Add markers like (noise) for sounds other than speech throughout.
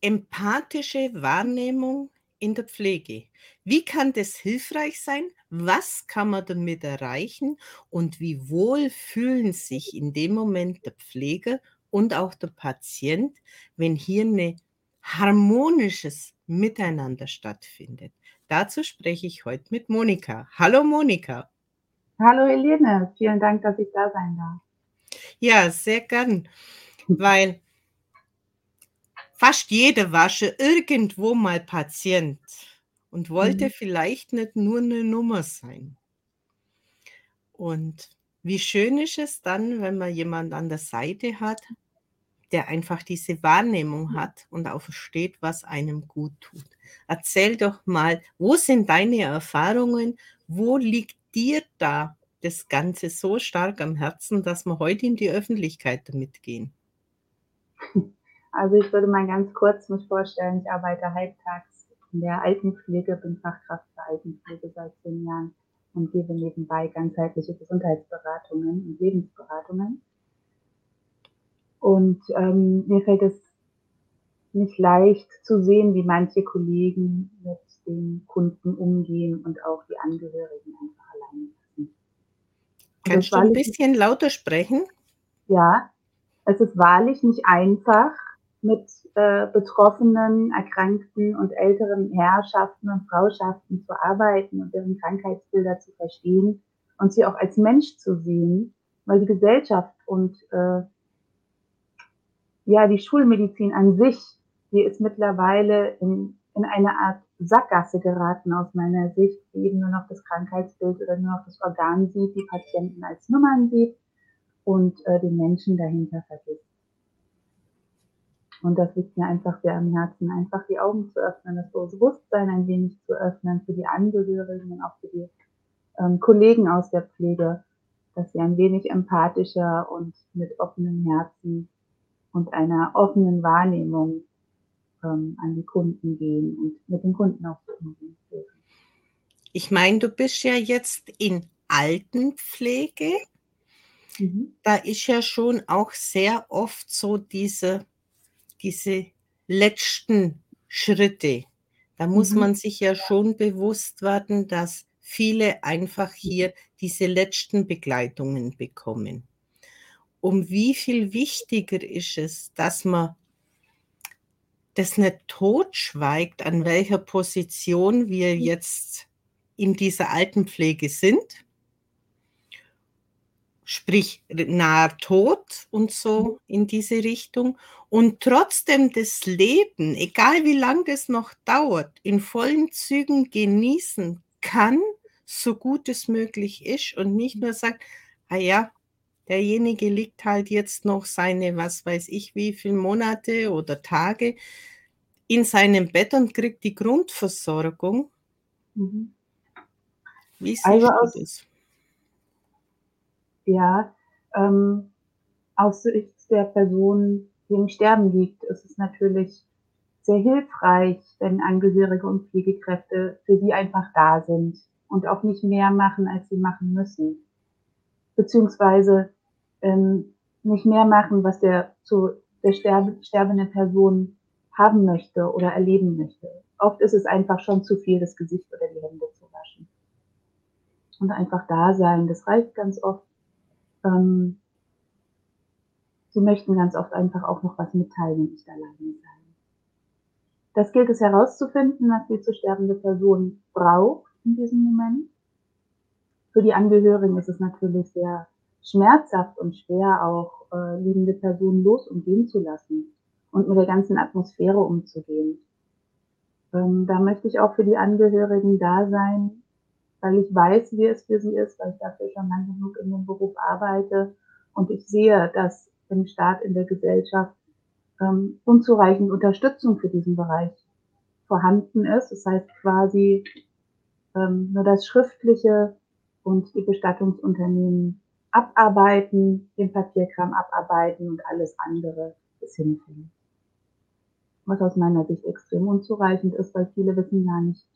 Empathische Wahrnehmung in der Pflege. Wie kann das hilfreich sein? Was kann man damit erreichen? Und wie wohl fühlen sich in dem Moment der Pfleger und auch der Patient, wenn hier ein harmonisches Miteinander stattfindet? Dazu spreche ich heute mit Monika. Hallo Monika. Hallo Helene, vielen Dank, dass ich da sein darf. Ja, sehr gern, weil fast jeder war schon irgendwo mal Patient und wollte mhm. vielleicht nicht nur eine Nummer sein. Und wie schön ist es dann, wenn man jemand an der Seite hat, der einfach diese Wahrnehmung hat und auch versteht, was einem gut tut. Erzähl doch mal, wo sind deine Erfahrungen? Wo liegt dir da das Ganze so stark am Herzen, dass wir heute in die Öffentlichkeit damit gehen? (laughs) Also ich würde mal ganz kurz mich vorstellen, ich arbeite halbtags in der Altenpflege, bin Fachkraft für Altenpflege seit zehn Jahren und gebe nebenbei ganzheitliche Gesundheitsberatungen und Lebensberatungen. Und ähm, mir fällt es nicht leicht zu sehen, wie manche Kollegen mit den Kunden umgehen und auch die Angehörigen einfach alleine lassen. Kannst du ein bisschen lauter sprechen? Ja, es ist wahrlich nicht einfach, mit äh, betroffenen, erkrankten und älteren Herrschaften und Frauschaften zu arbeiten und deren Krankheitsbilder zu verstehen und sie auch als Mensch zu sehen, weil die Gesellschaft und äh, ja die Schulmedizin an sich, die ist mittlerweile in, in eine Art Sackgasse geraten aus meiner Sicht, die eben nur noch das Krankheitsbild oder nur noch das Organ sieht, die Patienten als Nummern sieht und äh, den Menschen dahinter vergisst. Und das liegt mir einfach sehr am Herzen, einfach die Augen zu öffnen, das Bewusstsein ein wenig zu öffnen für die Angehörigen und auch für die ähm, Kollegen aus der Pflege, dass sie ein wenig empathischer und mit offenem Herzen und einer offenen Wahrnehmung ähm, an die Kunden gehen und mit den Kunden auch umgehen. Ich meine, du bist ja jetzt in Altenpflege. Mhm. Da ist ja schon auch sehr oft so diese diese letzten Schritte, da muss mhm. man sich ja schon bewusst werden, dass viele einfach hier diese letzten Begleitungen bekommen. Um wie viel wichtiger ist es, dass man das nicht totschweigt, an welcher Position wir mhm. jetzt in dieser Altenpflege sind, sprich nahe Tod und so mhm. in diese Richtung. Und trotzdem das Leben, egal wie lange das noch dauert, in vollen Zügen genießen kann, so gut es möglich ist und nicht nur sagt, ah ja, derjenige liegt halt jetzt noch seine, was weiß ich, wie viele Monate oder Tage in seinem Bett und kriegt die Grundversorgung. Mhm. Wie siehst also aus, das? ja, ähm, aus Sicht der Person, die im Sterben liegt, ist es natürlich sehr hilfreich, wenn Angehörige und Pflegekräfte für sie einfach da sind und auch nicht mehr machen, als sie machen müssen. Beziehungsweise ähm, nicht mehr machen, was der zu der sterbe, sterbenden Person haben möchte oder erleben möchte. Oft ist es einfach schon zu viel, das Gesicht oder die Hände zu waschen. Und einfach da sein, das reicht ganz oft ähm, sie möchten ganz oft einfach auch noch was mitteilen und nicht alleine sein. Das gilt es herauszufinden, was die zu sterbende Person braucht in diesem Moment. Für die Angehörigen ist es natürlich sehr schmerzhaft und schwer, auch äh, liebende Personen los und gehen zu lassen und mit der ganzen Atmosphäre umzugehen. Ähm, da möchte ich auch für die Angehörigen da sein, weil ich weiß, wie es für sie ist, weil ich dafür schon lange genug in dem Beruf arbeite und ich sehe, dass im Staat, in der Gesellschaft ähm, unzureichend Unterstützung für diesen Bereich vorhanden ist. Das heißt quasi ähm, nur das Schriftliche und die Bestattungsunternehmen abarbeiten, den Papierkram abarbeiten und alles andere ist hinbringen. Was aus meiner Sicht extrem unzureichend ist, weil viele wissen gar nicht,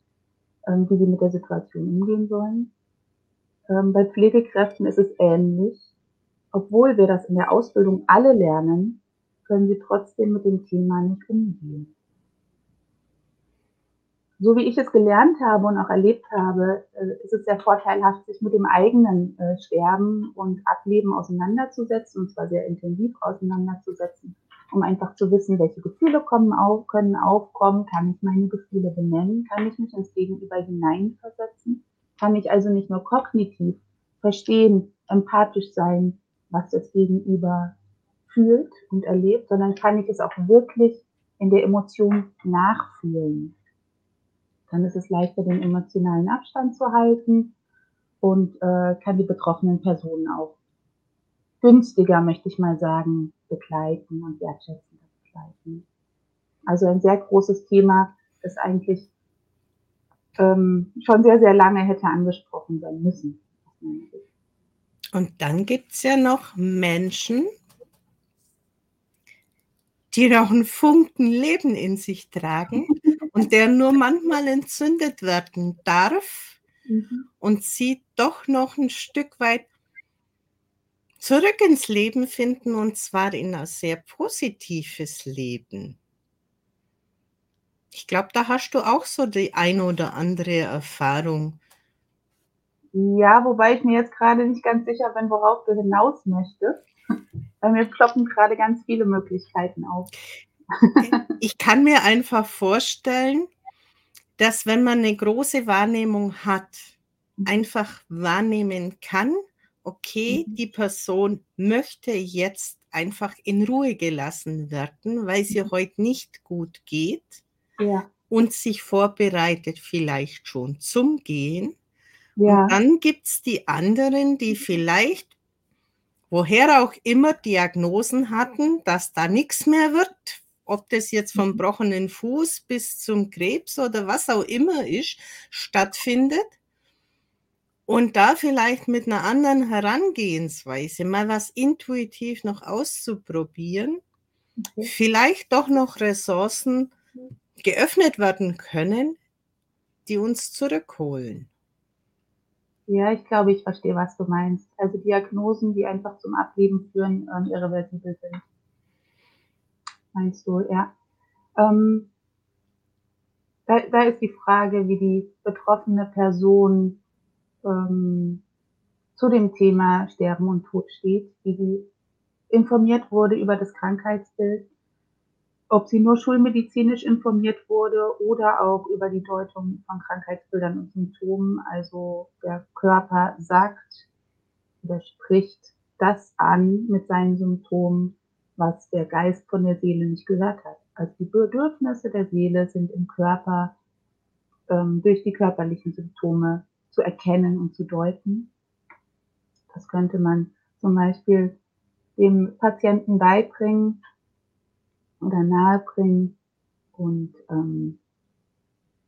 ähm, wie sie mit der Situation umgehen sollen. Ähm, bei Pflegekräften ist es ähnlich. Obwohl wir das in der Ausbildung alle lernen, können sie trotzdem mit dem Thema nicht umgehen. so wie ich es gelernt habe und auch erlebt habe, äh, ist es sehr vorteilhaft, sich mit dem eigenen äh, Sterben und Ableben auseinanderzusetzen, und zwar sehr intensiv auseinanderzusetzen, um einfach zu wissen, welche Gefühle kommen auf, können aufkommen, kann ich meine Gefühle benennen, kann ich mich ins Gegenüber hineinversetzen, kann ich also nicht nur kognitiv verstehen, empathisch sein, was das Gegenüber fühlt und erlebt, sondern kann ich es auch wirklich in der Emotion nachfühlen. Dann ist es leichter, den emotionalen Abstand zu halten und äh, kann die betroffenen Personen auch günstiger, möchte ich mal sagen, begleiten und wertschätzender begleiten. Also ein sehr großes Thema, das eigentlich ähm, schon sehr, sehr lange hätte angesprochen sein müssen. Und dann gibt es ja noch Menschen, die noch einen Funken Leben in sich tragen und der nur manchmal entzündet werden darf mhm. und sie doch noch ein Stück weit zurück ins Leben finden und zwar in ein sehr positives Leben. Ich glaube, da hast du auch so die ein oder andere Erfahrung. Ja, wobei ich mir jetzt gerade nicht ganz sicher bin, worauf du hinaus möchtest. (laughs) Weil mir ploppen gerade ganz viele Möglichkeiten auf. (laughs) ich kann mir einfach vorstellen, dass wenn man eine große Wahrnehmung hat, mhm. einfach wahrnehmen kann, okay, mhm. die Person möchte jetzt einfach in Ruhe gelassen werden, weil sie mhm. heute nicht gut geht ja. und sich vorbereitet vielleicht schon zum Gehen. Ja. Und dann gibt es die anderen, die vielleicht woher auch immer Diagnosen hatten, dass da nichts mehr wird, ob das jetzt vom mhm. gebrochenen Fuß bis zum Krebs oder was auch immer ist, stattfindet. Und da vielleicht mit einer anderen Herangehensweise mal was intuitiv noch auszuprobieren, okay. vielleicht doch noch Ressourcen geöffnet werden können, die uns zurückholen. Ja, ich glaube, ich verstehe, was du meinst. Also Diagnosen, die einfach zum Ableben führen, ähm, irreversibel sind. Meinst du, ja. Ähm, da, da ist die Frage, wie die betroffene Person ähm, zu dem Thema Sterben und Tod steht, wie sie informiert wurde über das Krankheitsbild, ob sie nur schulmedizinisch informiert wurde oder auch über die Deutung von Krankheitsbildern und Symptomen. Also der Körper sagt oder spricht das an mit seinen Symptomen, was der Geist von der Seele nicht gehört hat. Also die Bedürfnisse der Seele sind im Körper ähm, durch die körperlichen Symptome zu erkennen und zu deuten. Das könnte man zum Beispiel dem Patienten beibringen, oder nahebringen. Und ähm,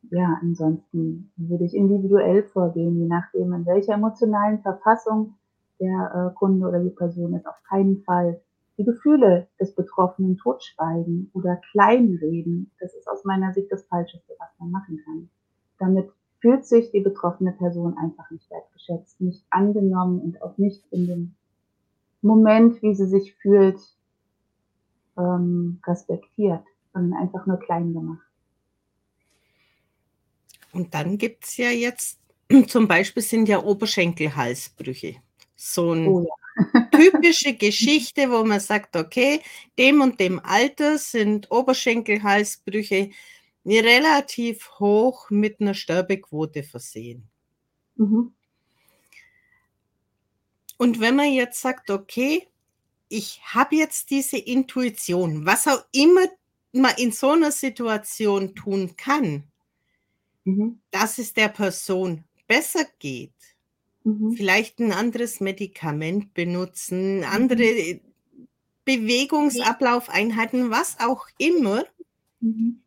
ja, ansonsten würde ich individuell vorgehen, je nachdem, in welcher emotionalen Verfassung der äh, Kunde oder die Person ist. Auf keinen Fall die Gefühle des Betroffenen totschweigen oder kleinreden. Das ist aus meiner Sicht das Falscheste, was man machen kann. Damit fühlt sich die betroffene Person einfach nicht wertgeschätzt, nicht angenommen und auch nicht in dem Moment, wie sie sich fühlt, ähm, respektiert, sondern einfach nur klein gemacht. Und dann gibt es ja jetzt, (clears throat) zum Beispiel sind ja Oberschenkelhalsbrüche. So eine oh ja. (laughs) typische Geschichte, wo man sagt, okay, dem und dem Alter sind Oberschenkelhalsbrüche relativ hoch mit einer Sterbequote versehen. Mhm. Und wenn man jetzt sagt, okay, ich habe jetzt diese Intuition, was auch immer man in so einer Situation tun kann, mhm. dass es der Person besser geht. Mhm. Vielleicht ein anderes Medikament benutzen, andere mhm. Bewegungsablaufeinheiten, was auch immer, mhm.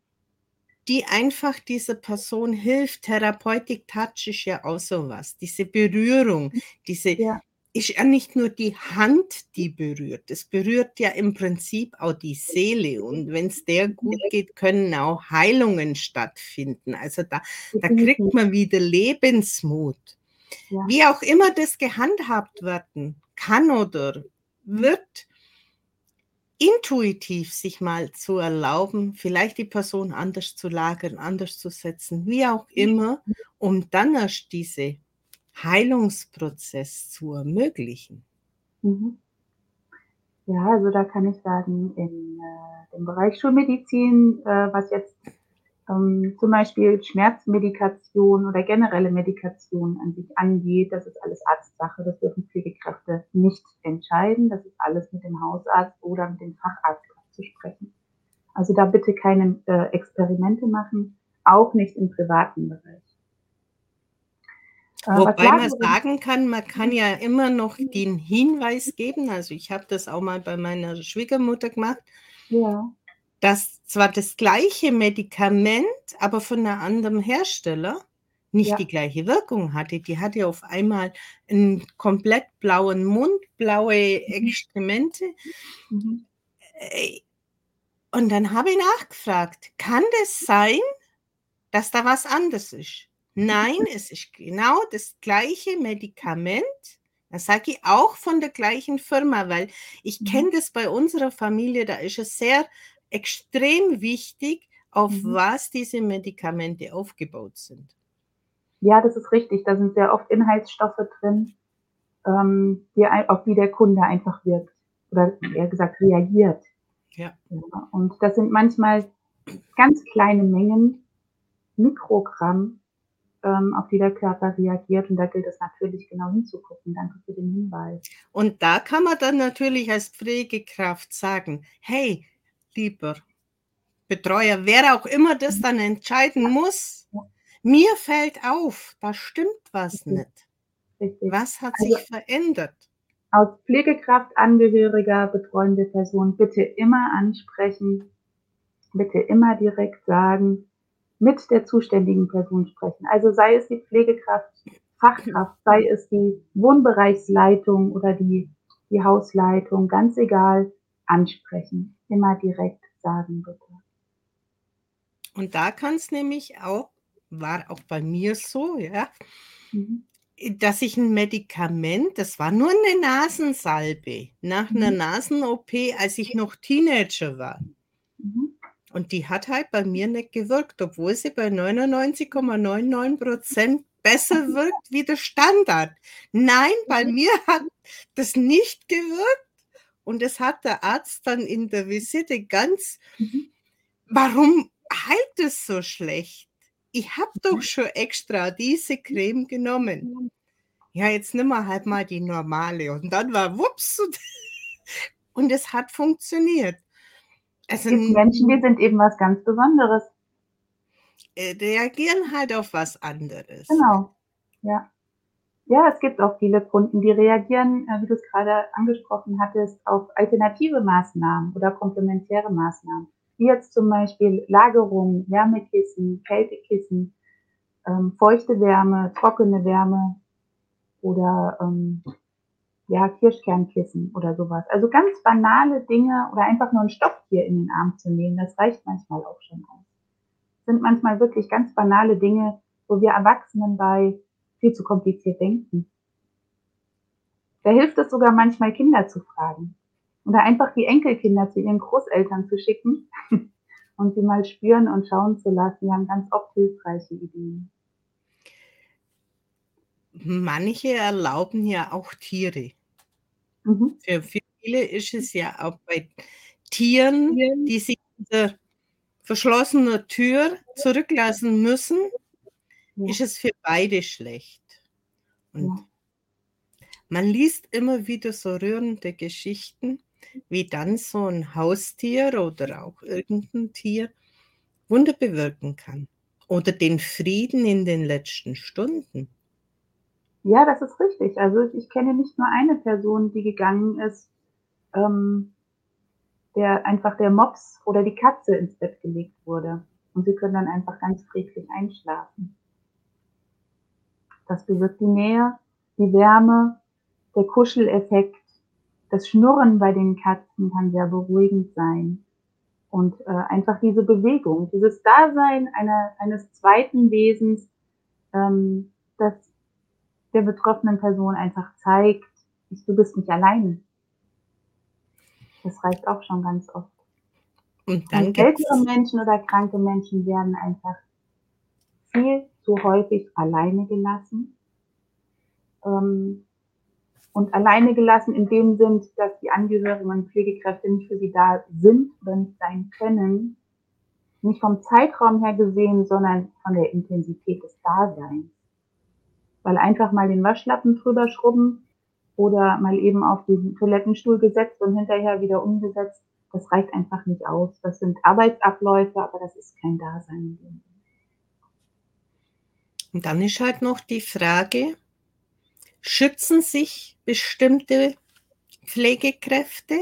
die einfach dieser Person hilft. Therapeutik Touch ist ja auch sowas. Diese Berührung, diese ja ist ja nicht nur die Hand, die berührt. Es berührt ja im Prinzip auch die Seele. Und wenn es der gut geht, können auch Heilungen stattfinden. Also da, da kriegt man wieder Lebensmut. Ja. Wie auch immer das gehandhabt werden kann oder wird, intuitiv sich mal zu erlauben, vielleicht die Person anders zu lagern, anders zu setzen, wie auch immer, um dann erst diese Heilungsprozess zu ermöglichen. Mhm. Ja, also da kann ich sagen, in äh, dem Bereich Schulmedizin, äh, was jetzt ähm, zum Beispiel Schmerzmedikation oder generelle Medikation an sich angeht, das ist alles Arztsache, das dürfen Pflegekräfte nicht entscheiden, das ist alles mit dem Hausarzt oder mit dem Facharzt abzusprechen. Also da bitte keine äh, Experimente machen, auch nicht im privaten Bereich. Äh, Wobei man sagen kann, man kann ja immer noch den Hinweis geben, also ich habe das auch mal bei meiner Schwiegermutter gemacht, ja. dass zwar das gleiche Medikament, aber von einem anderen Hersteller nicht ja. die gleiche Wirkung hatte. Die hatte auf einmal einen komplett blauen Mund, blaue mhm. Exkremente. Mhm. Äh, und dann habe ich nachgefragt, kann das sein, dass da was anderes ist? Nein, es ist genau das gleiche Medikament. Das sage ich auch von der gleichen Firma, weil ich mhm. kenne das bei unserer Familie, da ist es sehr extrem wichtig, auf mhm. was diese Medikamente aufgebaut sind. Ja, das ist richtig. Da sind sehr oft Inhaltsstoffe drin, ähm, die, auf die der Kunde einfach wirkt oder eher gesagt reagiert. Ja. ja. Und das sind manchmal ganz kleine Mengen, Mikrogramm, ähm, auf die der Körper reagiert. Und da gilt es natürlich genau hinzugucken. Danke für den Hinweis. Und da kann man dann natürlich als Pflegekraft sagen, hey, lieber Betreuer, wer auch immer das dann entscheiden muss, mir fällt auf, da stimmt was Richtig. nicht. Richtig. Was hat also, sich verändert? Als Pflegekraft, Angehöriger, betreuende Person bitte immer ansprechen, bitte immer direkt sagen, mit der zuständigen Person sprechen. Also sei es die Pflegekraft, Fachkraft, sei es die Wohnbereichsleitung oder die, die Hausleitung, ganz egal, ansprechen. Immer direkt sagen, bitte. Und da kann es nämlich auch, war auch bei mir so, ja, mhm. dass ich ein Medikament, das war nur eine Nasensalbe, nach einer mhm. Nasen-OP, als ich noch Teenager war. Und die hat halt bei mir nicht gewirkt, obwohl sie bei 99,99 Prozent besser (laughs) wirkt wie der Standard. Nein, bei mhm. mir hat das nicht gewirkt. Und das hat der Arzt dann in der Visite ganz, mhm. warum heilt es so schlecht? Ich habe doch mhm. schon extra diese Creme genommen. Ja, jetzt nimm mal halt mal die normale. Und dann war wups. Und es hat funktioniert. Es gibt Menschen, die sind eben was ganz Besonderes. Äh, reagieren halt auf was anderes. Genau, ja. Ja, es gibt auch viele Kunden, die reagieren, äh, wie du es gerade angesprochen hattest, auf alternative Maßnahmen oder komplementäre Maßnahmen. Wie jetzt zum Beispiel Lagerung, Wärmekissen, Kältekissen, ähm, feuchte Wärme, trockene Wärme oder ähm, ja, Kirschkernkissen oder sowas. Also ganz banale Dinge oder einfach nur ein Stofftier in den Arm zu nehmen, das reicht manchmal auch schon aus. Sind manchmal wirklich ganz banale Dinge, wo wir Erwachsenen bei viel zu kompliziert denken. Da hilft es sogar manchmal, Kinder zu fragen. Oder einfach die Enkelkinder zu ihren Großeltern zu schicken (laughs) und sie mal spüren und schauen zu lassen. Die haben ganz oft hilfreiche Ideen. Manche erlauben ja auch Tiere. Mhm. Für viele ist es ja auch bei Tieren, die sich hinter verschlossener Tür zurücklassen müssen, ja. ist es für beide schlecht. Und man liest immer wieder so rührende Geschichten, wie dann so ein Haustier oder auch irgendein Tier Wunder bewirken kann. Oder den Frieden in den letzten Stunden. Ja, das ist richtig. Also ich kenne nicht nur eine Person, die gegangen ist, ähm, der einfach der Mops oder die Katze ins Bett gelegt wurde. Und sie können dann einfach ganz friedlich einschlafen. Das bewirkt die Nähe, die Wärme, der Kuscheleffekt, das Schnurren bei den Katzen kann sehr beruhigend sein. Und äh, einfach diese Bewegung, dieses Dasein einer, eines zweiten Wesens, ähm, das der betroffenen Person einfach zeigt, du bist nicht alleine. Das reicht auch schon ganz oft. Und dann und ältere Menschen oder kranke Menschen werden einfach viel zu häufig alleine gelassen. Ähm, und alleine gelassen in dem Sinn, dass die Angehörigen und Pflegekräfte nicht für sie da sind oder nicht sein können. Nicht vom Zeitraum her gesehen, sondern von der Intensität des Daseins. Weil einfach mal den Waschlappen drüber schrubben oder mal eben auf den Toilettenstuhl gesetzt und hinterher wieder umgesetzt, das reicht einfach nicht aus. Das sind Arbeitsabläufe, aber das ist kein Dasein. Und dann ist halt noch die Frage, schützen sich bestimmte Pflegekräfte,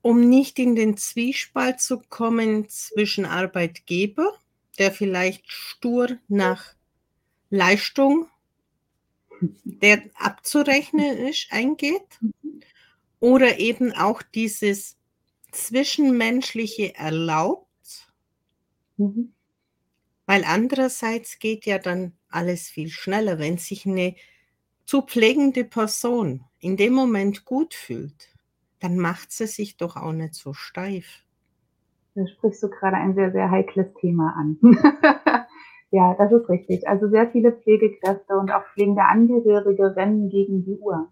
um nicht in den Zwiespalt zu kommen zwischen Arbeitgeber, der vielleicht stur nach Leistung, der abzurechnen ist, eingeht, oder eben auch dieses Zwischenmenschliche erlaubt, mhm. weil andererseits geht ja dann alles viel schneller, wenn sich eine zu pflegende Person in dem Moment gut fühlt, dann macht sie sich doch auch nicht so steif. Da sprichst du gerade ein sehr, sehr heikles Thema an. (laughs) ja, das ist richtig. Also sehr viele Pflegekräfte und auch pflegende Angehörige rennen gegen die Uhr.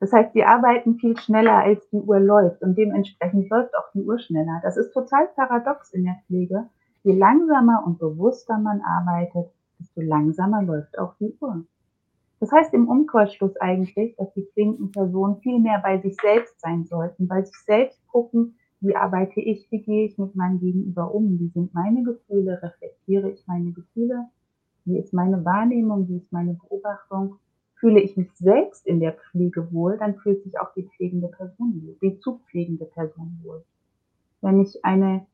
Das heißt, sie arbeiten viel schneller, als die Uhr läuft und dementsprechend läuft auch die Uhr schneller. Das ist total paradox in der Pflege. Je langsamer und bewusster man arbeitet, desto langsamer läuft auch die Uhr. Das heißt im Umkehrschluss eigentlich, dass die flinken Personen viel mehr bei sich selbst sein sollten, bei sich selbst gucken, wie arbeite ich, wie gehe ich mit meinem Gegenüber um, wie sind meine Gefühle, reflektiere ich meine Gefühle, wie ist meine Wahrnehmung, wie ist meine Beobachtung, fühle ich mich selbst in der Pflege wohl, dann fühlt sich auch die pflegende Person wohl, die zu pflegende Person wohl. Wenn ich eine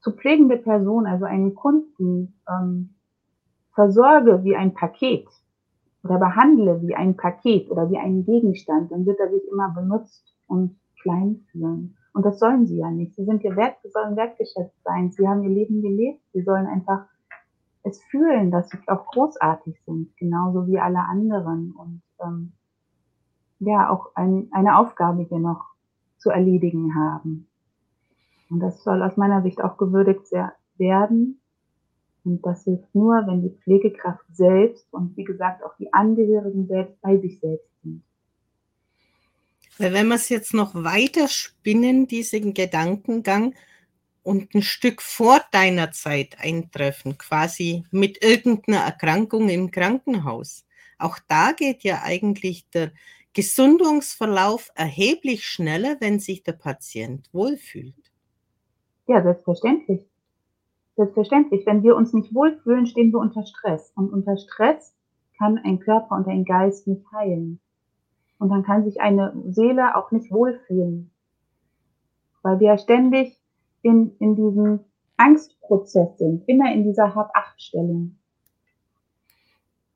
zu pflegende Person, also einen Kunden, ähm, versorge wie ein Paket, oder behandle wie ein Paket oder wie einen Gegenstand, dann wird er sich immer benutzt und klein fühlen. Und das sollen sie ja nicht. Sie sind ja wert, sie sollen wertgeschätzt sein. Sie haben ihr Leben gelebt. Sie sollen einfach es fühlen, dass sie auch großartig sind, genauso wie alle anderen. Und ähm, ja, auch ein, eine Aufgabe hier noch zu erledigen haben. Und das soll aus meiner Sicht auch gewürdigt werden. Und das hilft nur, wenn die Pflegekraft selbst und wie gesagt auch die Angehörigen selbst bei sich selbst. Weil wenn wir es jetzt noch weiter spinnen, diesen Gedankengang, und ein Stück vor deiner Zeit eintreffen, quasi mit irgendeiner Erkrankung im Krankenhaus. Auch da geht ja eigentlich der Gesundungsverlauf erheblich schneller, wenn sich der Patient wohlfühlt. Ja, selbstverständlich. Selbstverständlich, wenn wir uns nicht wohlfühlen, stehen wir unter Stress. Und unter Stress kann ein Körper und ein Geist nicht heilen. Und dann kann sich eine Seele auch nicht wohlfühlen. Weil wir ständig in, in diesem Angstprozess sind, immer in dieser Hab-Acht-Stellung.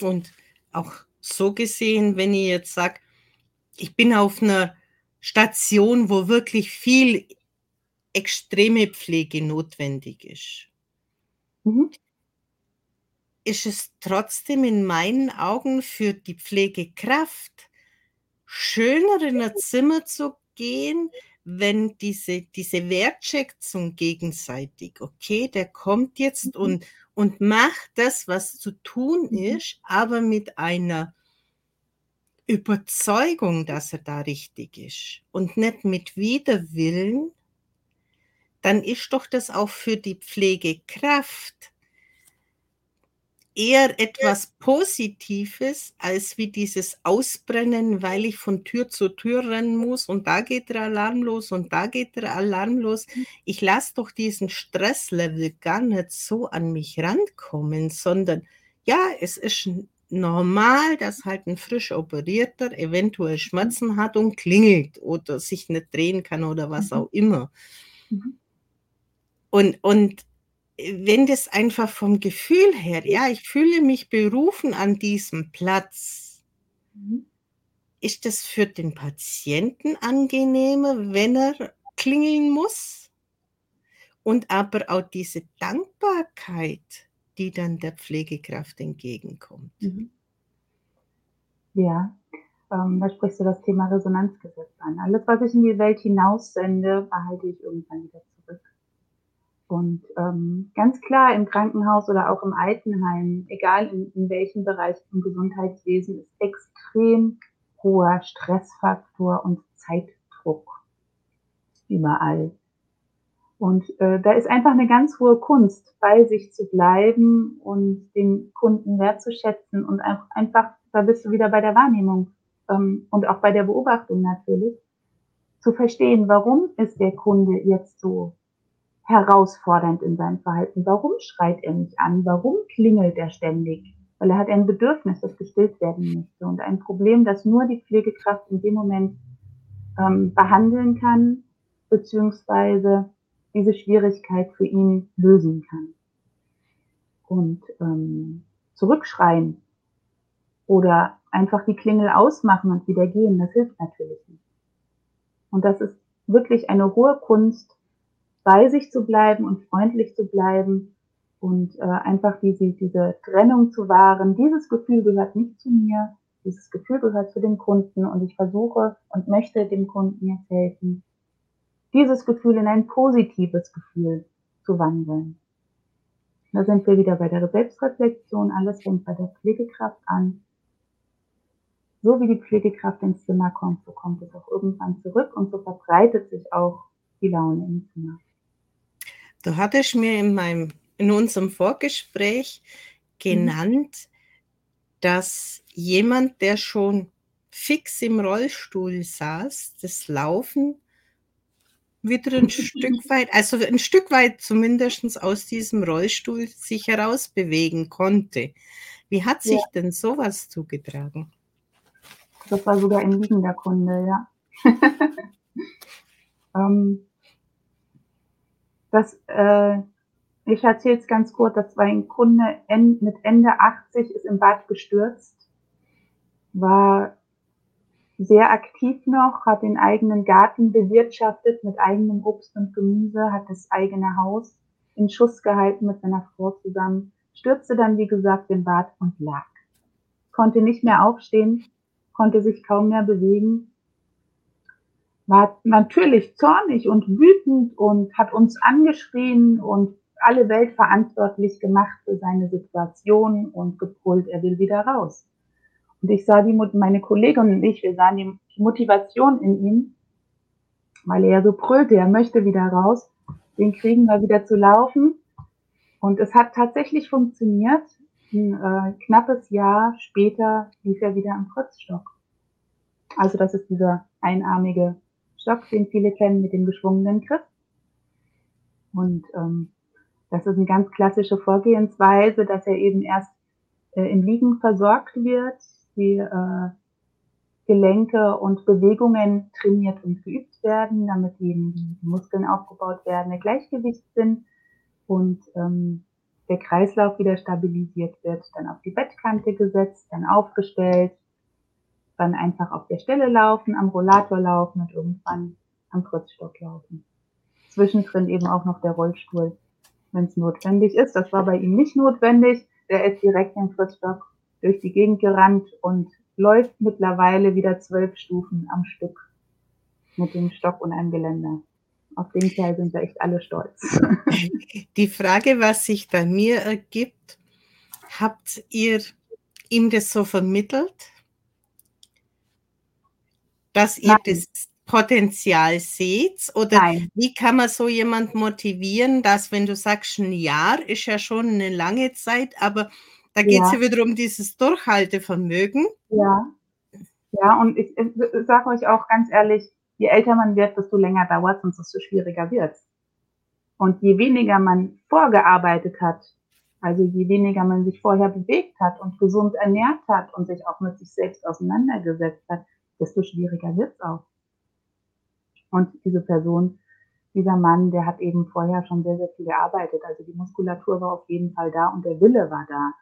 Und auch so gesehen, wenn ich jetzt sage, ich bin auf einer Station, wo wirklich viel extreme Pflege notwendig ist Mhm. Ist es trotzdem in meinen Augen für die Pflegekraft schöner, in ein Zimmer zu gehen, wenn diese, diese Wertschätzung gegenseitig, okay, der kommt jetzt mhm. und, und macht das, was zu tun mhm. ist, aber mit einer Überzeugung, dass er da richtig ist und nicht mit Widerwillen, dann ist doch das auch für die Pflegekraft eher etwas Positives als wie dieses Ausbrennen, weil ich von Tür zu Tür rennen muss und da geht der Alarm los und da geht der Alarm los. Mhm. Ich lasse doch diesen Stresslevel gar nicht so an mich rankommen, sondern ja, es ist normal, dass halt ein frisch operierter eventuell Schmerzen hat und klingelt oder sich nicht drehen kann oder was mhm. auch immer. Mhm. Und, und wenn das einfach vom Gefühl her, ja, ich fühle mich berufen an diesem Platz, mhm. ist das für den Patienten angenehmer, wenn er klingeln muss? Und aber auch diese Dankbarkeit, die dann der Pflegekraft entgegenkommt. Mhm. Ja, ähm, da sprichst du das Thema Resonanzgesetz an. Alles, was ich in die Welt hinaussende, behalte ich irgendwann wieder zurück. Und ähm, ganz klar im Krankenhaus oder auch im Altenheim, egal in, in welchem Bereich im Gesundheitswesen, ist extrem hoher Stressfaktor und Zeitdruck überall. Und äh, da ist einfach eine ganz hohe Kunst, bei sich zu bleiben und den Kunden wertzuschätzen und einfach, da bist du wieder bei der Wahrnehmung ähm, und auch bei der Beobachtung natürlich, zu verstehen, warum ist der Kunde jetzt so herausfordernd in seinem Verhalten? Warum schreit er mich an? Warum klingelt er ständig? Weil er hat ein Bedürfnis, das gestillt werden möchte und ein Problem, das nur die Pflegekraft in dem Moment ähm, behandeln kann, beziehungsweise diese Schwierigkeit für ihn lösen kann. Und ähm, zurückschreien oder einfach die Klingel ausmachen und wieder gehen, das hilft natürlich nicht. Und das ist wirklich eine hohe Kunst, bei sich zu bleiben und freundlich zu bleiben und äh, einfach diese, diese Trennung zu wahren. Dieses Gefühl gehört nicht zu mir, dieses Gefühl gehört zu dem Kunden und ich versuche und möchte dem Kunden jetzt helfen, dieses Gefühl in ein positives Gefühl zu wandeln. Da sind wir wieder bei der Selbstreflexion. Alles fängt bei der Pflegekraft an. So wie die Pflegekraft ins Zimmer kommt, so kommt es auch irgendwann zurück und so verbreitet sich auch die Laune im Zimmer. Du hattest mir in meinem, in unserem Vorgespräch genannt, dass jemand, der schon fix im Rollstuhl saß, das Laufen wieder ein (laughs) Stück weit, also ein Stück weit zumindest aus diesem Rollstuhl sich herausbewegen konnte. Wie hat sich ja. denn sowas zugetragen? Das war sogar ein liegender Kunde, ja. (laughs) ähm, das, äh, ich erzähle es ganz kurz, das war ein Kunde mit Ende 80, ist im Bad gestürzt, war sehr aktiv noch, hat den eigenen Garten bewirtschaftet mit eigenem Obst und Gemüse, hat das eigene Haus in Schuss gehalten mit seiner Frau zusammen, stürzte dann, wie gesagt, im Bad und lag. Konnte nicht mehr aufstehen, konnte sich kaum mehr bewegen, war natürlich zornig und wütend und hat uns angeschrien und alle Welt verantwortlich gemacht für seine Situation und gebrüllt, er will wieder raus. Und ich sah die, meine Kollegin und ich, wir sahen die Motivation in ihm, weil er so brüllte, er möchte wieder raus. Den kriegen wir wieder zu laufen. Und es hat tatsächlich funktioniert. Ein äh, knappes Jahr später lief er wieder am Kreuzstock. Also das ist dieser einarmige Stock, den viele kennen mit dem geschwungenen Griff. Und ähm, das ist eine ganz klassische Vorgehensweise, dass er eben erst äh, im Liegen versorgt wird, die äh, Gelenke und Bewegungen trainiert und geübt werden, damit eben die Muskeln aufgebaut werden, ein Gleichgewicht sind und ähm, der Kreislauf wieder stabilisiert wird, dann auf die Bettkante gesetzt, dann aufgestellt, dann einfach auf der Stelle laufen, am Rollator laufen und irgendwann am Kurzstock laufen. Zwischendrin eben auch noch der Rollstuhl, wenn es notwendig ist. Das war bei ihm nicht notwendig. Der ist direkt im Kurzstock durch die Gegend gerannt und läuft mittlerweile wieder zwölf Stufen am Stück mit dem Stock und einem Geländer. Auf den Teil sind wir echt alle stolz. (laughs) Die Frage, was sich bei mir ergibt, habt ihr ihm das so vermittelt, dass ihr Nein. das Potenzial seht? Oder Nein. wie kann man so jemand motivieren, dass wenn du sagst, ein Jahr ist ja schon eine lange Zeit, aber da geht es ja. ja wieder um dieses Durchhaltevermögen. Ja. Ja, und ich, ich sage euch auch ganz ehrlich, je älter man wird, desto länger dauert es und desto schwieriger wird Und je weniger man vorgearbeitet hat, also je weniger man sich vorher bewegt hat und gesund ernährt hat und sich auch mit sich selbst auseinandergesetzt hat, desto schwieriger wird es auch. Und diese Person, dieser Mann, der hat eben vorher schon sehr, sehr viel gearbeitet. Also die Muskulatur war auf jeden Fall da und der Wille war da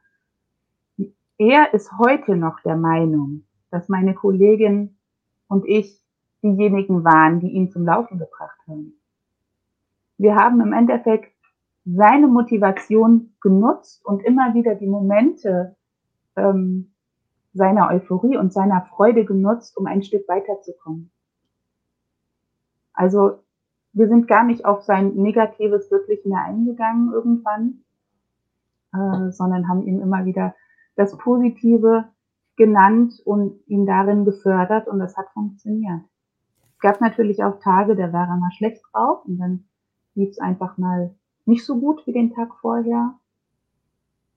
er ist heute noch der Meinung, dass meine Kollegin und ich diejenigen waren, die ihn zum Laufen gebracht haben. Wir haben im Endeffekt seine Motivation genutzt und immer wieder die Momente ähm, seiner Euphorie und seiner Freude genutzt, um ein Stück weiterzukommen. Also wir sind gar nicht auf sein Negatives wirklich mehr eingegangen irgendwann, äh, sondern haben ihm immer wieder das Positive genannt und ihn darin gefördert und das hat funktioniert. Es gab natürlich auch Tage, da war er mal schlecht drauf und dann lief es einfach mal nicht so gut wie den Tag vorher.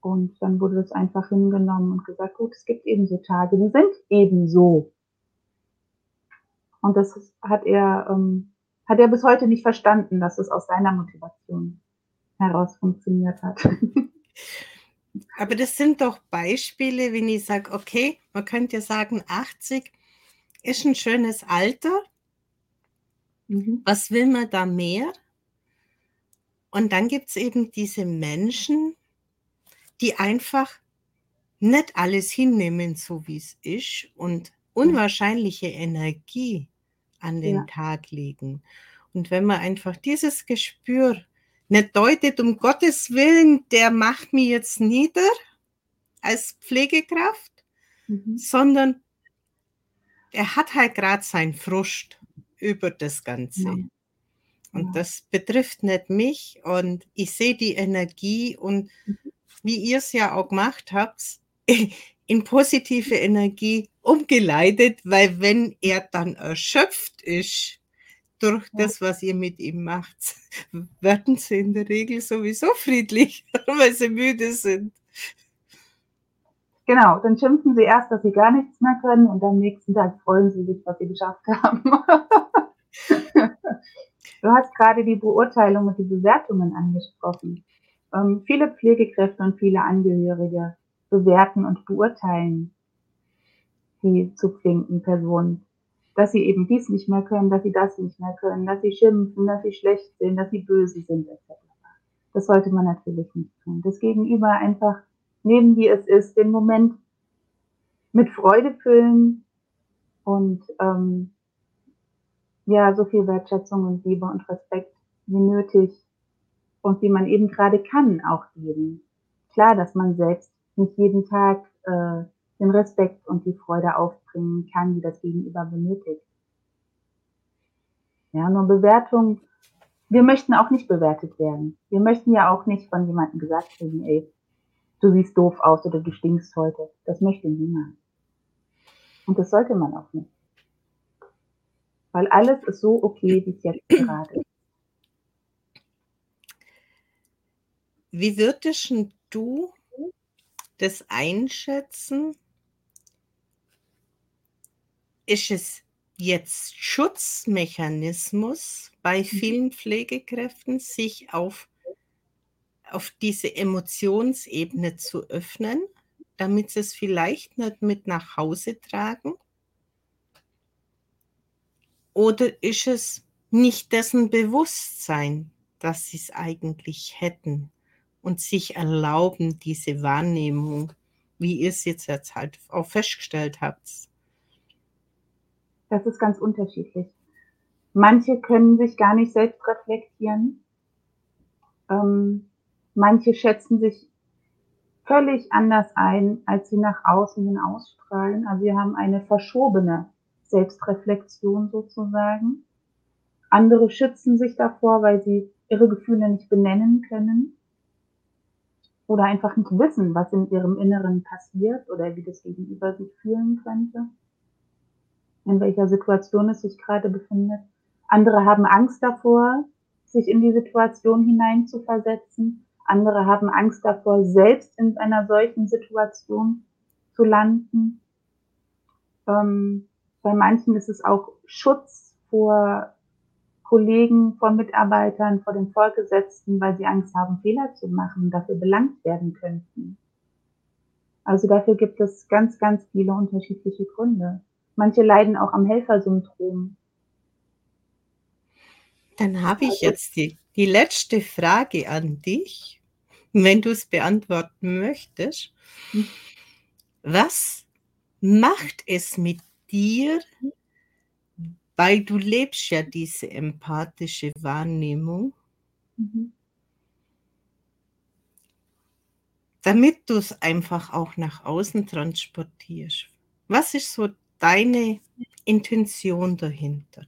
Und dann wurde das einfach hingenommen und gesagt, gut, es gibt eben so Tage, die sind eben so. Und das hat er, ähm, hat er bis heute nicht verstanden, dass es aus seiner Motivation heraus funktioniert hat. (laughs) Aber das sind doch Beispiele, wenn ich sage, okay, man könnte ja sagen, 80 ist ein schönes Alter. Mhm. Was will man da mehr? Und dann gibt es eben diese Menschen, die einfach nicht alles hinnehmen, so wie es ist und unwahrscheinliche Energie an den ja. Tag legen. Und wenn man einfach dieses Gespür nicht deutet, um Gottes Willen, der macht mich jetzt nieder als Pflegekraft, mhm. sondern er hat halt gerade seinen Frust über das Ganze. Ja. Und das betrifft nicht mich und ich sehe die Energie und mhm. Wie ihr es ja auch gemacht habt, (laughs) in positive Energie umgeleitet, weil wenn er dann erschöpft ist durch das, was ihr mit ihm macht, (laughs) werden sie in der Regel sowieso friedlich, (laughs) weil sie müde sind. Genau, dann schimpfen sie erst, dass sie gar nichts mehr können und am nächsten Tag freuen sie sich, was sie geschafft haben. Du hast gerade die Beurteilung und die Bewertungen angesprochen. Ähm, viele Pflegekräfte und viele Angehörige bewerten und beurteilen die zu pflegenden Personen, dass sie eben dies nicht mehr können, dass sie das nicht mehr können, dass sie schimpfen, dass sie schlecht sind, dass sie böse sind, etc. Das sollte man natürlich nicht tun. Das Gegenüber einfach nehmen, wie es ist, den Moment mit Freude füllen und ähm, ja, so viel Wertschätzung und Liebe und Respekt wie nötig und wie man eben gerade kann auch geben. Klar, dass man selbst nicht jeden Tag äh, den Respekt und die Freude aufbringen kann, die das Gegenüber benötigt. Ja, nur Bewertung, wir möchten auch nicht bewertet werden. Wir möchten ja auch nicht von jemandem gesagt kriegen, ey, du siehst doof aus oder du stinkst heute. Das möchte niemand. Und das sollte man auch nicht. Weil alles ist so okay, wie es jetzt gerade ist. Wie würdest du das einschätzen? Ist es jetzt Schutzmechanismus bei mhm. vielen Pflegekräften, sich auf, auf diese Emotionsebene zu öffnen, damit sie es vielleicht nicht mit nach Hause tragen? Oder ist es nicht dessen Bewusstsein, dass sie es eigentlich hätten und sich erlauben, diese Wahrnehmung, wie ihr es jetzt, jetzt halt auch festgestellt habt? Das ist ganz unterschiedlich. Manche können sich gar nicht selbst reflektieren. Ähm, manche schätzen sich völlig anders ein, als sie nach außen hin ausstrahlen. Also wir haben eine verschobene Selbstreflexion sozusagen. Andere schützen sich davor, weil sie ihre Gefühle nicht benennen können oder einfach nicht wissen, was in ihrem Inneren passiert oder wie das Gegenüber sich fühlen könnte, in welcher Situation es sich gerade befindet. Andere haben Angst davor, sich in die Situation hineinzuversetzen. Andere haben Angst davor, selbst in einer solchen Situation zu landen. Ähm, bei manchen ist es auch Schutz vor Kollegen, vor Mitarbeitern, vor den Vorgesetzten, weil sie Angst haben, Fehler zu machen, dafür belangt werden könnten. Also dafür gibt es ganz, ganz viele unterschiedliche Gründe. Manche leiden auch am Helfersyndrom. Dann habe ich jetzt die, die letzte Frage an dich, wenn du es beantworten möchtest. Hm. Was macht es mit dir, weil du lebst ja diese empathische Wahrnehmung. Mhm. damit du es einfach auch nach außen transportierst. Was ist so deine Intention dahinter?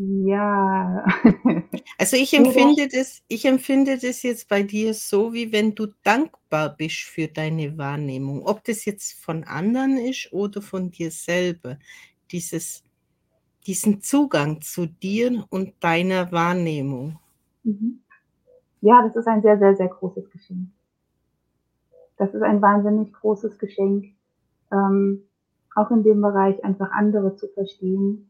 Ja. (laughs) Also ich empfinde das, ich empfinde das jetzt bei dir so, wie wenn du dankbar bist für deine Wahrnehmung, ob das jetzt von anderen ist oder von dir selber. Dieses, diesen Zugang zu dir und deiner Wahrnehmung. Mhm. Ja, das ist ein sehr, sehr, sehr großes Geschenk. Das ist ein wahnsinnig großes Geschenk, ähm, auch in dem Bereich einfach andere zu verstehen,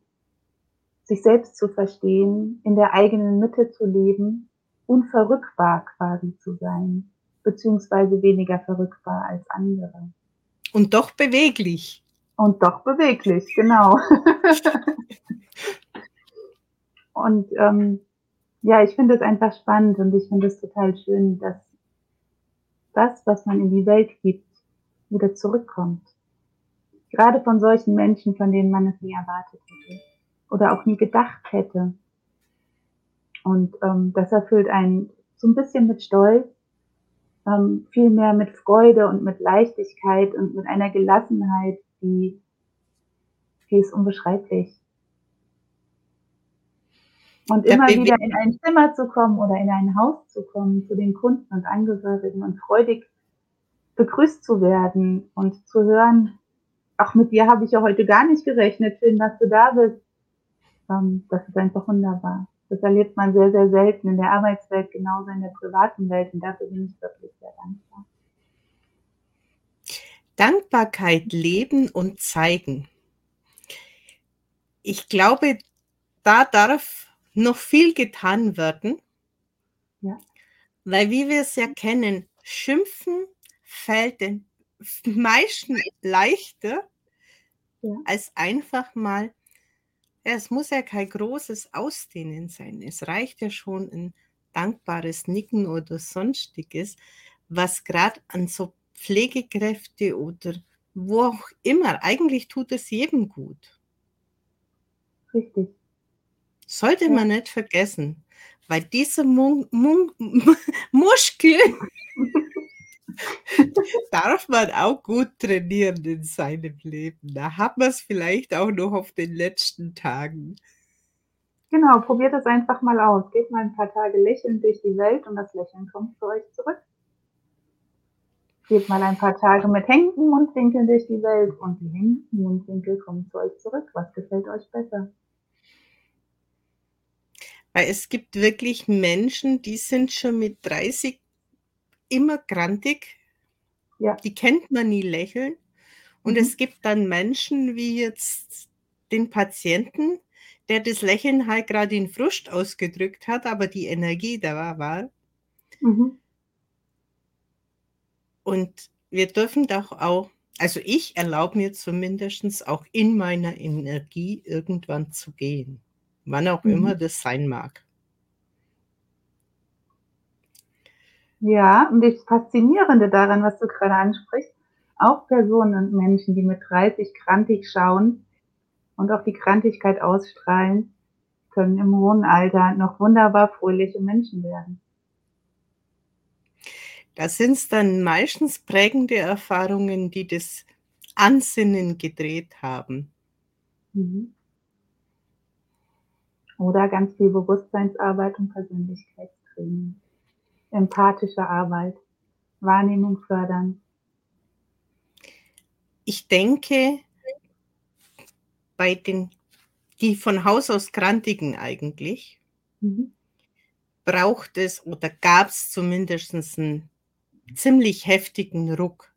sich selbst zu verstehen, in der eigenen Mitte zu leben, unverrückbar quasi zu sein, beziehungsweise weniger verrückbar als andere. Und doch beweglich. Und doch beweglich, genau. (laughs) und ähm, ja, ich finde es einfach spannend und ich finde es total schön, dass das, was man in die Welt gibt, wieder zurückkommt. Gerade von solchen Menschen, von denen man es nie erwartet hätte oder auch nie gedacht hätte. Und ähm, das erfüllt einen so ein bisschen mit Stolz, ähm, viel mehr mit Freude und mit Leichtigkeit und mit einer Gelassenheit, die, die ist unbeschreiblich. Und immer wieder in ein Zimmer zu kommen oder in ein Haus zu kommen, zu den Kunden und Angehörigen und freudig begrüßt zu werden und zu hören, ach, mit dir habe ich ja heute gar nicht gerechnet, schön, dass du da bist. Ähm, das ist einfach wunderbar. Das erlebt man sehr, sehr selten in der Arbeitswelt, genauso in der privaten Welt und dafür bin ich wirklich sehr dankbar. Dankbarkeit leben und zeigen. Ich glaube, da darf noch viel getan werden. Ja. Weil wie wir es ja kennen, schimpfen fällt den meisten leichter, ja. als einfach mal, es muss ja kein großes Ausdehnen sein. Es reicht ja schon ein dankbares Nicken oder sonstiges, was gerade an so Pflegekräfte oder wo auch immer, eigentlich tut es jedem gut. Richtig. Sollte ja. man nicht vergessen, weil diese Mun Mun (laughs) Muskeln (laughs) (laughs) (laughs) darf man auch gut trainieren in seinem Leben. Da hat man es vielleicht auch noch auf den letzten Tagen. Genau, probiert es einfach mal aus. Geht mal ein paar Tage lächelnd durch die Welt und das Lächeln kommt zu euch zurück. Geht mal ein paar Tage mit hängenden Mundwinkeln durch die Welt und die hängenden Mundwinkel kommen zu euch zurück. Was gefällt euch besser? Weil es gibt wirklich Menschen, die sind schon mit 30 immer grantig. Ja. Die kennt man nie lächeln. Und mhm. es gibt dann Menschen wie jetzt den Patienten, der das Lächeln halt gerade in Frust ausgedrückt hat, aber die Energie da war. Mhm. Und wir dürfen doch auch, also ich erlaube mir zumindest auch in meiner Energie irgendwann zu gehen wann auch mhm. immer das sein mag. Ja, und das Faszinierende daran, was du gerade ansprichst, auch Personen und Menschen, die mit 30 krantig schauen und auch die Krantigkeit ausstrahlen, können im hohen Alter noch wunderbar fröhliche Menschen werden. Da sind es dann meistens prägende Erfahrungen, die das Ansinnen gedreht haben. Mhm. Oder ganz viel Bewusstseinsarbeit und Persönlichkeitstraining. Empathische Arbeit. Wahrnehmung fördern. Ich denke, bei den, die von Haus aus Krantigen eigentlich, mhm. braucht es oder gab es zumindest einen ziemlich heftigen Ruck,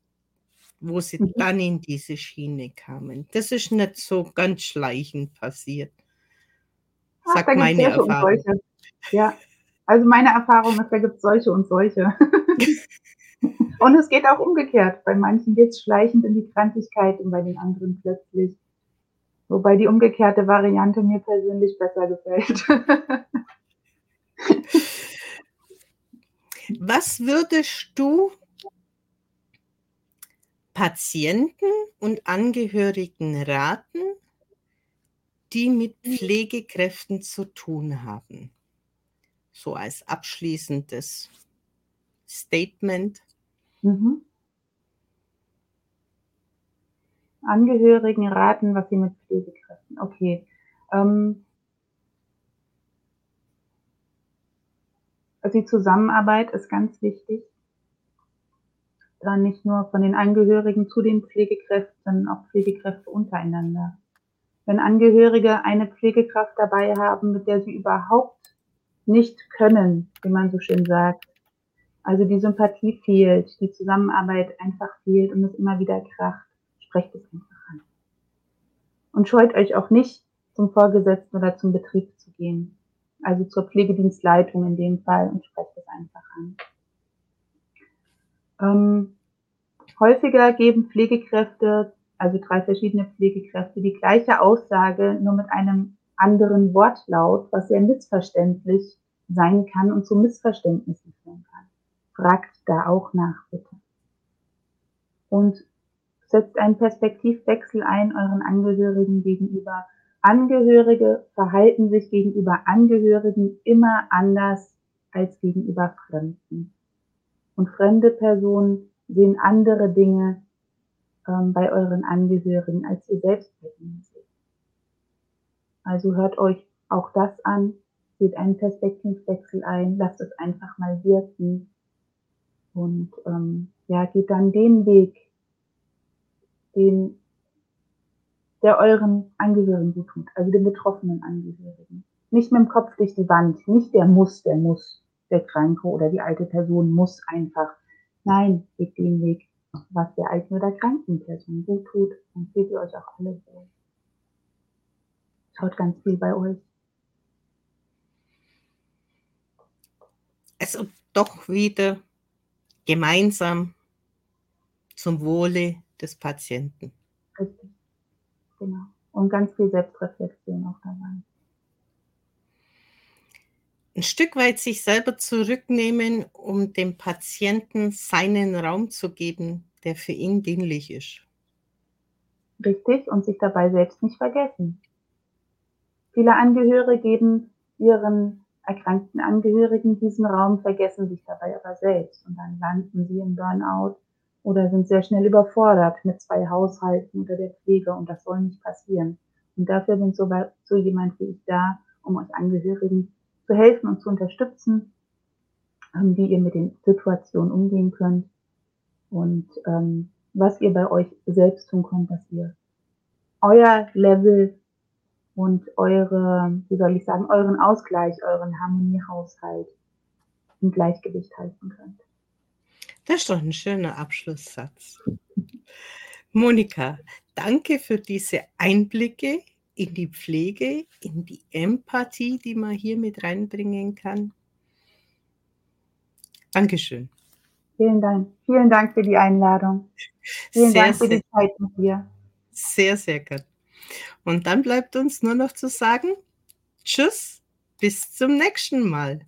wo sie mhm. dann in diese Schiene kamen. Das ist nicht so ganz schleichend passiert. Sagt meine Erfahrung. Ja, also meine Erfahrung ist, da gibt es solche und solche. (laughs) und es geht auch umgekehrt. Bei manchen geht es schleichend in die Krantigkeit und bei den anderen plötzlich. Wobei die umgekehrte Variante mir persönlich besser gefällt. (laughs) Was würdest du Patienten und Angehörigen raten, die mit Pflegekräften zu tun haben. So als abschließendes Statement. Mhm. Angehörigen raten, was sie mit Pflegekräften. Okay. Ähm, also die Zusammenarbeit ist ganz wichtig. Dann nicht nur von den Angehörigen zu den Pflegekräften, sondern auch Pflegekräfte untereinander. Wenn Angehörige eine Pflegekraft dabei haben, mit der sie überhaupt nicht können, wie man so schön sagt, also die Sympathie fehlt, die Zusammenarbeit einfach fehlt und es immer wieder kracht, sprecht es einfach an. Und scheut euch auch nicht, zum Vorgesetzten oder zum Betrieb zu gehen. Also zur Pflegedienstleitung in dem Fall und sprecht es einfach an. Ähm, häufiger geben Pflegekräfte, also drei verschiedene Pflegekräfte, die gleiche Aussage, nur mit einem anderen Wortlaut, was sehr missverständlich sein kann und zu Missverständnissen führen kann. Fragt da auch nach, bitte. Und setzt einen Perspektivwechsel ein euren Angehörigen gegenüber. Angehörige verhalten sich gegenüber Angehörigen immer anders als gegenüber Fremden. Und fremde Personen sehen andere Dinge ähm, bei euren Angehörigen, als ihr selbst. Also hört euch auch das an, seht einen Perspektivwechsel ein, lasst es einfach mal wirken und ähm, ja, geht dann den Weg, den, der euren Angehörigen gut tut, also den betroffenen Angehörigen. Nicht mit dem Kopf durch die Wand, nicht der muss, der muss, der Kranke oder die alte Person muss einfach. Nein, geht den Weg, was der alten oder kranken Person gut tut, dann fühlt ihr euch auch alle wohl. Schaut ganz viel bei euch. Also doch wieder gemeinsam zum Wohle des Patienten. Richtig. Genau. Und ganz viel Selbstreflexion auch dabei. Ein Stück weit sich selber zurücknehmen, um dem Patienten seinen Raum zu geben, der für ihn dienlich ist. Richtig, und sich dabei selbst nicht vergessen. Viele Angehörige geben ihren erkrankten Angehörigen diesen Raum, vergessen sich dabei aber selbst und dann landen sie im Burnout oder sind sehr schnell überfordert mit zwei Haushalten oder der Pflege und das soll nicht passieren. Und dafür sind so, so jemand wie ich da, um euch Angehörigen zu helfen und zu unterstützen, ähm, wie ihr mit den Situationen umgehen könnt und ähm, was ihr bei euch selbst tun könnt, dass ihr euer Level und eure, wie soll ich sagen, euren Ausgleich, euren Harmoniehaushalt im Gleichgewicht halten könnt. Das ist doch ein schöner Abschlusssatz. Monika, danke für diese Einblicke in die Pflege, in die Empathie, die man hier mit reinbringen kann. Dankeschön. Vielen Dank. Vielen Dank für die Einladung. Vielen sehr, Dank für die Zeit mit dir. Sehr, sehr gut. Und dann bleibt uns nur noch zu sagen, tschüss, bis zum nächsten Mal.